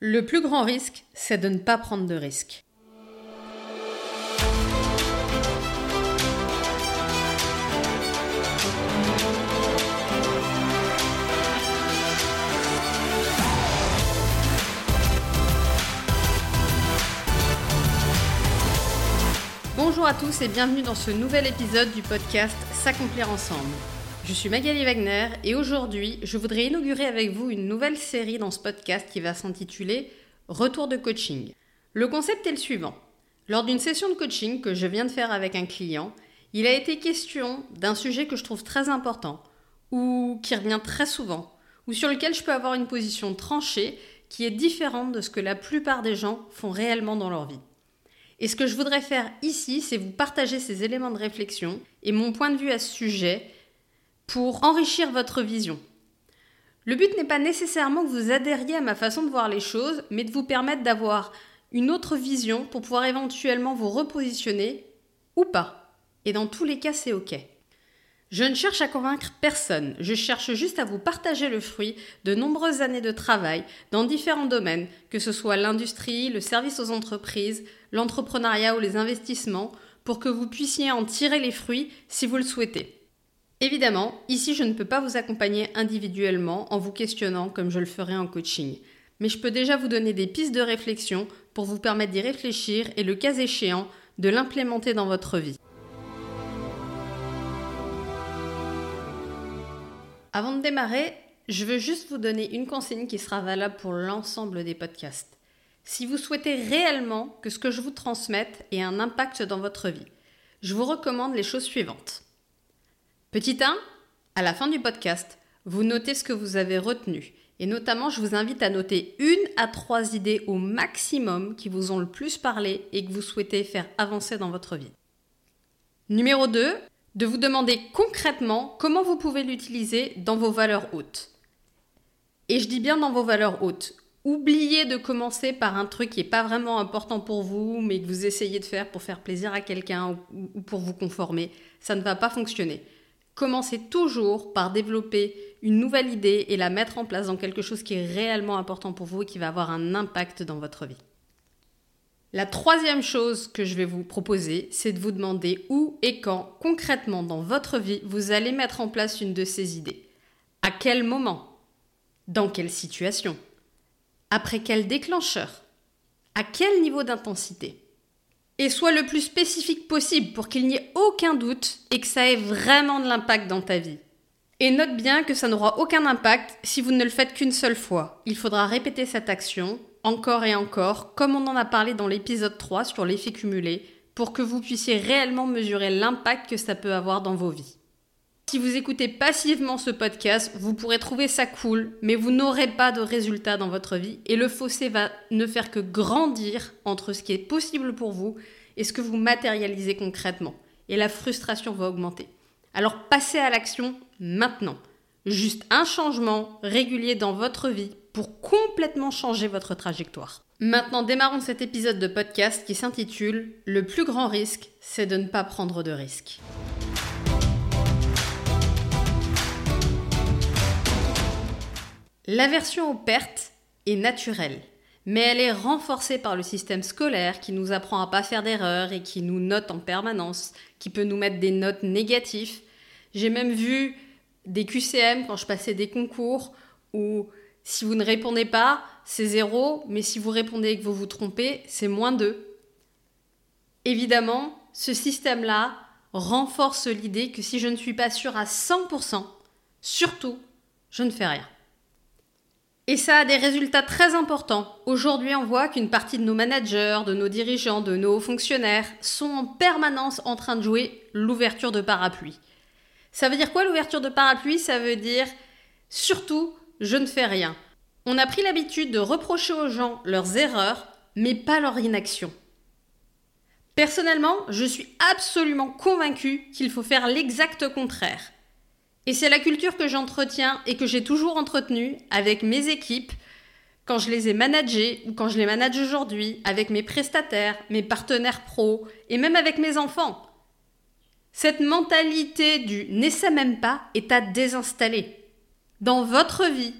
Le plus grand risque, c'est de ne pas prendre de risques. Bonjour à tous et bienvenue dans ce nouvel épisode du podcast S'accomplir ensemble. Je suis Magali Wagner et aujourd'hui, je voudrais inaugurer avec vous une nouvelle série dans ce podcast qui va s'intituler Retour de coaching. Le concept est le suivant. Lors d'une session de coaching que je viens de faire avec un client, il a été question d'un sujet que je trouve très important, ou qui revient très souvent, ou sur lequel je peux avoir une position tranchée qui est différente de ce que la plupart des gens font réellement dans leur vie. Et ce que je voudrais faire ici, c'est vous partager ces éléments de réflexion et mon point de vue à ce sujet pour enrichir votre vision. Le but n'est pas nécessairement que vous adhériez à ma façon de voir les choses, mais de vous permettre d'avoir une autre vision pour pouvoir éventuellement vous repositionner ou pas. Et dans tous les cas, c'est OK. Je ne cherche à convaincre personne, je cherche juste à vous partager le fruit de nombreuses années de travail dans différents domaines, que ce soit l'industrie, le service aux entreprises, l'entrepreneuriat ou les investissements, pour que vous puissiez en tirer les fruits si vous le souhaitez. Évidemment, ici je ne peux pas vous accompagner individuellement en vous questionnant comme je le ferai en coaching, mais je peux déjà vous donner des pistes de réflexion pour vous permettre d'y réfléchir et le cas échéant de l'implémenter dans votre vie. Avant de démarrer, je veux juste vous donner une consigne qui sera valable pour l'ensemble des podcasts. Si vous souhaitez réellement que ce que je vous transmette ait un impact dans votre vie, je vous recommande les choses suivantes. Petit 1, à la fin du podcast, vous notez ce que vous avez retenu. Et notamment, je vous invite à noter une à trois idées au maximum qui vous ont le plus parlé et que vous souhaitez faire avancer dans votre vie. Numéro 2, de vous demander concrètement comment vous pouvez l'utiliser dans vos valeurs hautes. Et je dis bien dans vos valeurs hautes. Oubliez de commencer par un truc qui n'est pas vraiment important pour vous, mais que vous essayez de faire pour faire plaisir à quelqu'un ou pour vous conformer. Ça ne va pas fonctionner. Commencez toujours par développer une nouvelle idée et la mettre en place dans quelque chose qui est réellement important pour vous et qui va avoir un impact dans votre vie. La troisième chose que je vais vous proposer, c'est de vous demander où et quand, concrètement dans votre vie, vous allez mettre en place une de ces idées. À quel moment? Dans quelle situation? Après quel déclencheur? À quel niveau d'intensité? Et sois le plus spécifique possible pour qu'il n'y ait aucun doute et que ça ait vraiment de l'impact dans ta vie. Et note bien que ça n'aura aucun impact si vous ne le faites qu'une seule fois. Il faudra répéter cette action encore et encore, comme on en a parlé dans l'épisode 3 sur l'effet cumulé, pour que vous puissiez réellement mesurer l'impact que ça peut avoir dans vos vies. Si vous écoutez passivement ce podcast, vous pourrez trouver ça cool, mais vous n'aurez pas de résultat dans votre vie et le fossé va ne faire que grandir entre ce qui est possible pour vous et ce que vous matérialisez concrètement. Et la frustration va augmenter. Alors passez à l'action maintenant. Juste un changement régulier dans votre vie pour complètement changer votre trajectoire. Maintenant, démarrons cet épisode de podcast qui s'intitule Le plus grand risque, c'est de ne pas prendre de risques. L'aversion aux pertes est naturelle, mais elle est renforcée par le système scolaire qui nous apprend à pas faire d'erreurs et qui nous note en permanence, qui peut nous mettre des notes négatives. J'ai même vu des QCM quand je passais des concours où si vous ne répondez pas, c'est zéro, mais si vous répondez et que vous vous trompez, c'est moins deux. Évidemment, ce système-là renforce l'idée que si je ne suis pas sûre à 100%, surtout, je ne fais rien. Et ça a des résultats très importants. Aujourd'hui, on voit qu'une partie de nos managers, de nos dirigeants, de nos fonctionnaires sont en permanence en train de jouer l'ouverture de parapluie. Ça veut dire quoi l'ouverture de parapluie Ça veut dire surtout je ne fais rien. On a pris l'habitude de reprocher aux gens leurs erreurs, mais pas leur inaction. Personnellement, je suis absolument convaincue qu'il faut faire l'exact contraire. Et c'est la culture que j'entretiens et que j'ai toujours entretenue avec mes équipes, quand je les ai managées ou quand je les manage aujourd'hui, avec mes prestataires, mes partenaires pros et même avec mes enfants. Cette mentalité du n'essaie même pas est à désinstaller. Dans votre vie,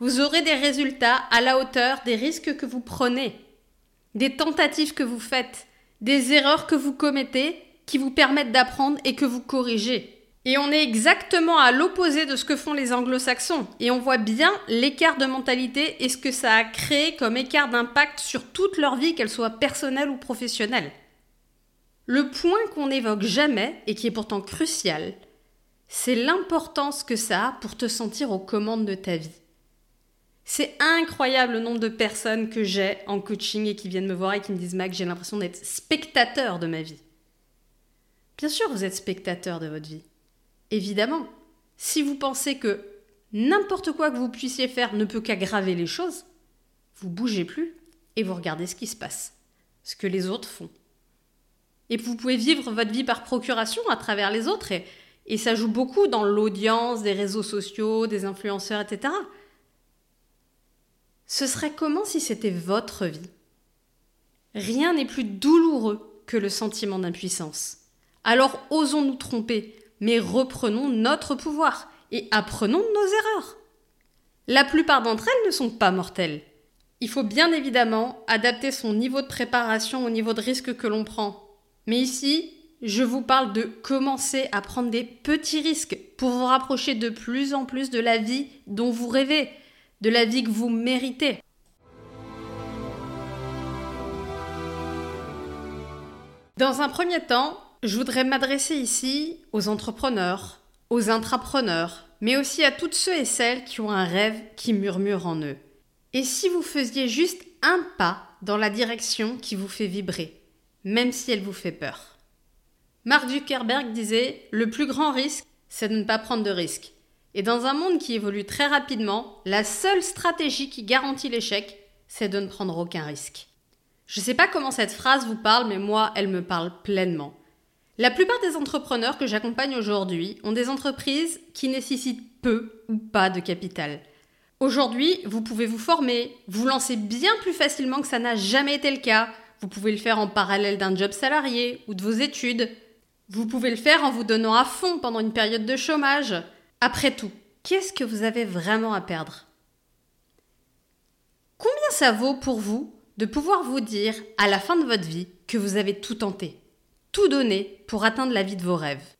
vous aurez des résultats à la hauteur des risques que vous prenez, des tentatives que vous faites, des erreurs que vous commettez qui vous permettent d'apprendre et que vous corrigez. Et on est exactement à l'opposé de ce que font les anglo-saxons. Et on voit bien l'écart de mentalité et ce que ça a créé comme écart d'impact sur toute leur vie, qu'elle soit personnelle ou professionnelle. Le point qu'on n'évoque jamais, et qui est pourtant crucial, c'est l'importance que ça a pour te sentir aux commandes de ta vie. C'est incroyable le nombre de personnes que j'ai en coaching et qui viennent me voir et qui me disent Mac, j'ai l'impression d'être spectateur de ma vie. Bien sûr, vous êtes spectateur de votre vie. Évidemment, si vous pensez que n'importe quoi que vous puissiez faire ne peut qu'aggraver les choses, vous bougez plus et vous regardez ce qui se passe, ce que les autres font. Et vous pouvez vivre votre vie par procuration à travers les autres et, ça joue beaucoup dans l'audience des réseaux sociaux, des influenceurs, etc. Ce serait comment si c'était votre vie? Rien n'est plus douloureux que le sentiment d'impuissance. Alors osons nous tromper, mais reprenons notre pouvoir et apprenons nos erreurs. La plupart d'entre elles ne sont pas mortelles. Il faut bien évidemment adapter son niveau de préparation au niveau de risque que l'on prend. Mais ici, je vous parle de commencer à prendre des petits risques pour vous rapprocher de plus en plus de la vie dont vous rêvez, de la vie que vous méritez. Dans un premier temps, je voudrais m'adresser ici aux entrepreneurs, aux intrapreneurs, mais aussi à toutes ceux et celles qui ont un rêve qui murmure en eux. Et si vous faisiez juste un pas dans la direction qui vous fait vibrer, même si elle vous fait peur Mark Zuckerberg disait Le plus grand risque, c'est de ne pas prendre de risques. Et dans un monde qui évolue très rapidement, la seule stratégie qui garantit l'échec, c'est de ne prendre aucun risque. Je ne sais pas comment cette phrase vous parle, mais moi, elle me parle pleinement. La plupart des entrepreneurs que j'accompagne aujourd'hui ont des entreprises qui nécessitent peu ou pas de capital. Aujourd'hui, vous pouvez vous former, vous lancer bien plus facilement que ça n'a jamais été le cas. Vous pouvez le faire en parallèle d'un job salarié ou de vos études. Vous pouvez le faire en vous donnant à fond pendant une période de chômage. Après tout, qu'est-ce que vous avez vraiment à perdre? Combien ça vaut pour vous de pouvoir vous dire à la fin de votre vie que vous avez tout tenté? Tout donner pour atteindre la vie de vos rêves.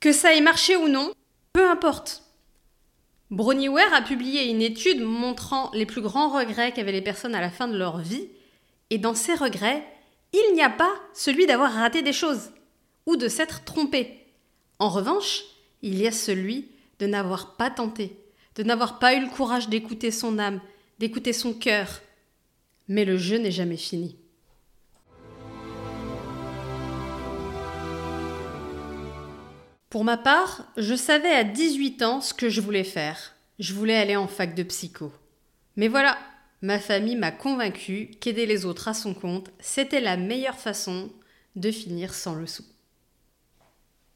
Que ça ait marché ou non, peu importe. Bronnie Ware a publié une étude montrant les plus grands regrets qu'avaient les personnes à la fin de leur vie, et dans ces regrets, il n'y a pas celui d'avoir raté des choses ou de s'être trompé. En revanche, il y a celui de n'avoir pas tenté, de n'avoir pas eu le courage d'écouter son âme, d'écouter son cœur. Mais le jeu n'est jamais fini. Pour ma part, je savais à 18 ans ce que je voulais faire. Je voulais aller en fac de psycho. Mais voilà, ma famille m'a convaincu qu'aider les autres à son compte, c'était la meilleure façon de finir sans le sou.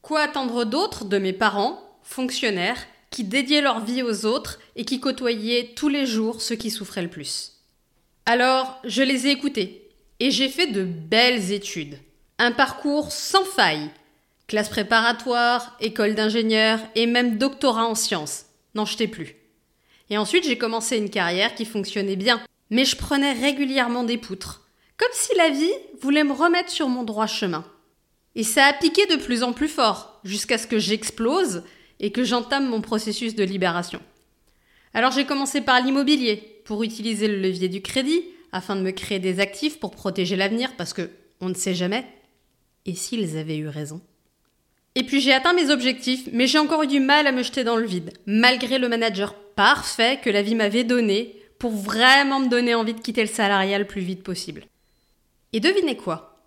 Quoi attendre d'autre de mes parents, fonctionnaires, qui dédiaient leur vie aux autres et qui côtoyaient tous les jours ceux qui souffraient le plus? Alors, je les ai écoutés et j'ai fait de belles études. Un parcours sans faille Classe préparatoire, école d'ingénieur et même doctorat en sciences. N'en jetais plus. Et ensuite, j'ai commencé une carrière qui fonctionnait bien, mais je prenais régulièrement des poutres, comme si la vie voulait me remettre sur mon droit chemin. Et ça a piqué de plus en plus fort, jusqu'à ce que j'explose et que j'entame mon processus de libération. Alors j'ai commencé par l'immobilier, pour utiliser le levier du crédit, afin de me créer des actifs pour protéger l'avenir, parce que on ne sait jamais. Et s'ils avaient eu raison? Et puis j'ai atteint mes objectifs, mais j'ai encore eu du mal à me jeter dans le vide, malgré le manager parfait que la vie m'avait donné pour vraiment me donner envie de quitter le salariat le plus vite possible. Et devinez quoi?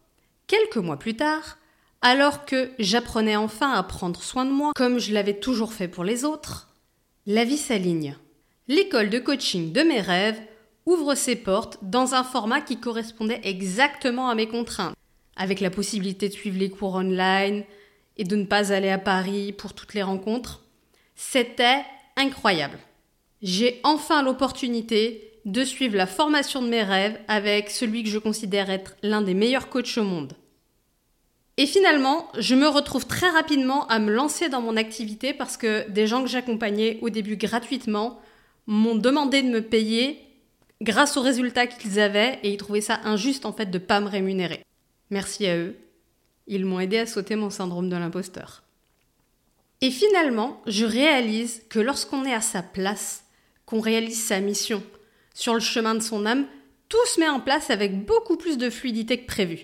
Quelques mois plus tard, alors que j'apprenais enfin à prendre soin de moi comme je l'avais toujours fait pour les autres, la vie s'aligne. L'école de coaching de mes rêves ouvre ses portes dans un format qui correspondait exactement à mes contraintes, avec la possibilité de suivre les cours online, et de ne pas aller à Paris pour toutes les rencontres. C'était incroyable. J'ai enfin l'opportunité de suivre la formation de mes rêves avec celui que je considère être l'un des meilleurs coachs au monde. Et finalement, je me retrouve très rapidement à me lancer dans mon activité parce que des gens que j'accompagnais au début gratuitement m'ont demandé de me payer grâce aux résultats qu'ils avaient et ils trouvaient ça injuste en fait de pas me rémunérer. Merci à eux. Ils m'ont aidé à sauter mon syndrome de l'imposteur. Et finalement, je réalise que lorsqu'on est à sa place, qu'on réalise sa mission, sur le chemin de son âme, tout se met en place avec beaucoup plus de fluidité que prévu.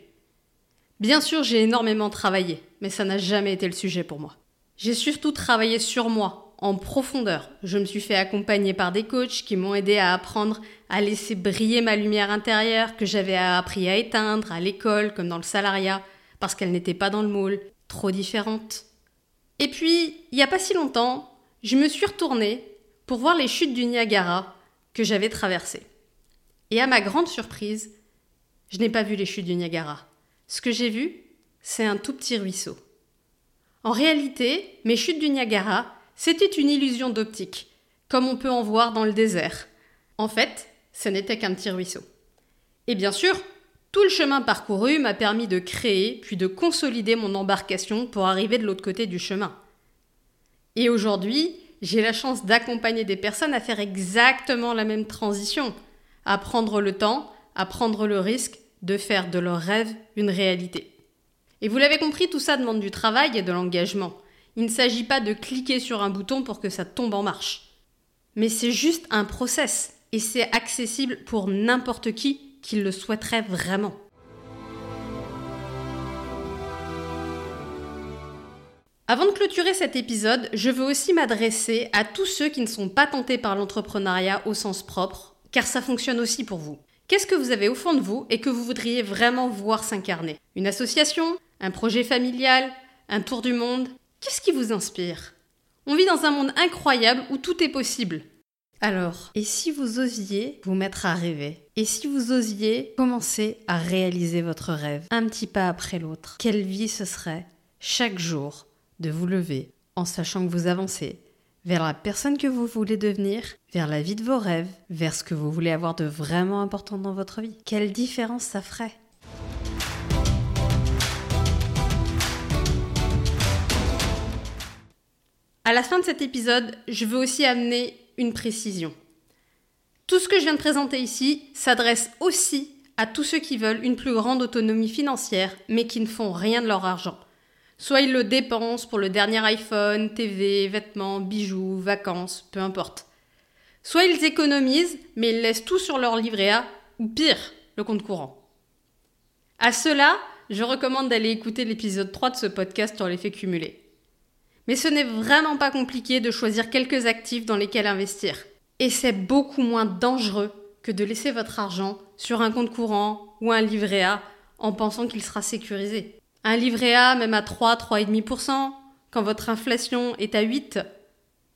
Bien sûr, j'ai énormément travaillé, mais ça n'a jamais été le sujet pour moi. J'ai surtout travaillé sur moi, en profondeur. Je me suis fait accompagner par des coachs qui m'ont aidé à apprendre à laisser briller ma lumière intérieure que j'avais appris à éteindre à l'école comme dans le salariat, parce qu'elle n'était pas dans le moule, trop différente. Et puis, il n'y a pas si longtemps, je me suis retournée pour voir les chutes du Niagara que j'avais traversées. Et à ma grande surprise, je n'ai pas vu les chutes du Niagara. Ce que j'ai vu, c'est un tout petit ruisseau. En réalité, mes chutes du Niagara, c'était une illusion d'optique, comme on peut en voir dans le désert. En fait, ce n'était qu'un petit ruisseau. Et bien sûr, tout le chemin parcouru m'a permis de créer puis de consolider mon embarcation pour arriver de l'autre côté du chemin. Et aujourd'hui, j'ai la chance d'accompagner des personnes à faire exactement la même transition, à prendre le temps, à prendre le risque de faire de leurs rêves une réalité. Et vous l'avez compris, tout ça demande du travail et de l'engagement. Il ne s'agit pas de cliquer sur un bouton pour que ça tombe en marche. Mais c'est juste un process et c'est accessible pour n'importe qui qu'il le souhaiterait vraiment. Avant de clôturer cet épisode, je veux aussi m'adresser à tous ceux qui ne sont pas tentés par l'entrepreneuriat au sens propre, car ça fonctionne aussi pour vous. Qu'est-ce que vous avez au fond de vous et que vous voudriez vraiment voir s'incarner? Une association? Un projet familial? Un tour du monde? Qu'est-ce qui vous inspire? On vit dans un monde incroyable où tout est possible. Alors, et si vous osiez vous mettre à rêver? Et si vous osiez commencer à réaliser votre rêve, un petit pas après l'autre Quelle vie ce serait, chaque jour, de vous lever en sachant que vous avancez vers la personne que vous voulez devenir, vers la vie de vos rêves, vers ce que vous voulez avoir de vraiment important dans votre vie? Quelle différence ça ferait? À la fin de cet épisode, je veux aussi amener une précision. Tout ce que je viens de présenter ici s'adresse aussi à tous ceux qui veulent une plus grande autonomie financière, mais qui ne font rien de leur argent. Soit ils le dépensent pour le dernier iPhone, TV, vêtements, bijoux, vacances, peu importe. Soit ils économisent, mais ils laissent tout sur leur livret A, ou pire, le compte courant. À cela, je recommande d'aller écouter l'épisode 3 de ce podcast sur l'effet cumulé. Mais ce n'est vraiment pas compliqué de choisir quelques actifs dans lesquels investir. Et c'est beaucoup moins dangereux que de laisser votre argent sur un compte courant ou un livret A en pensant qu'il sera sécurisé. Un livret A, même à 3, 3,5%, quand votre inflation est à 8,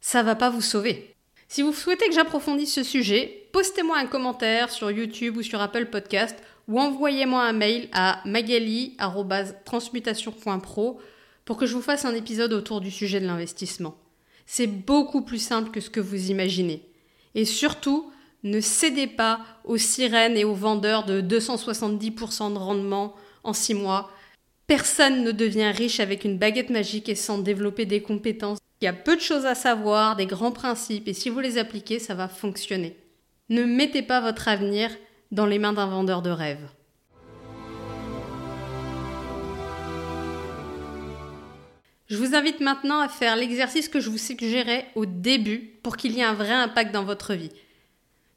ça va pas vous sauver. Si vous souhaitez que j'approfondisse ce sujet, postez-moi un commentaire sur YouTube ou sur Apple Podcast ou envoyez-moi un mail à magali.transmutation.pro pour que je vous fasse un épisode autour du sujet de l'investissement. C'est beaucoup plus simple que ce que vous imaginez. Et surtout, ne cédez pas aux sirènes et aux vendeurs de 270% de rendement en 6 mois. Personne ne devient riche avec une baguette magique et sans développer des compétences. Il y a peu de choses à savoir, des grands principes, et si vous les appliquez, ça va fonctionner. Ne mettez pas votre avenir dans les mains d'un vendeur de rêves. Je vous invite maintenant à faire l'exercice que je vous suggérais au début pour qu'il y ait un vrai impact dans votre vie.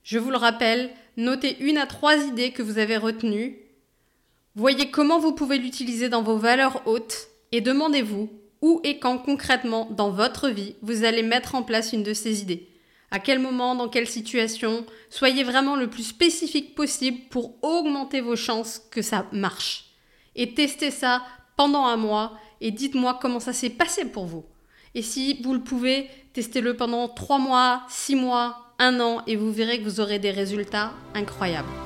Je vous le rappelle, notez une à trois idées que vous avez retenues, voyez comment vous pouvez l'utiliser dans vos valeurs hautes et demandez-vous où et quand concrètement dans votre vie vous allez mettre en place une de ces idées. À quel moment, dans quelle situation, soyez vraiment le plus spécifique possible pour augmenter vos chances que ça marche. Et testez ça pendant un mois et dites-moi comment ça s'est passé pour vous. Et si vous le pouvez, testez-le pendant 3 mois, 6 mois, 1 an et vous verrez que vous aurez des résultats incroyables.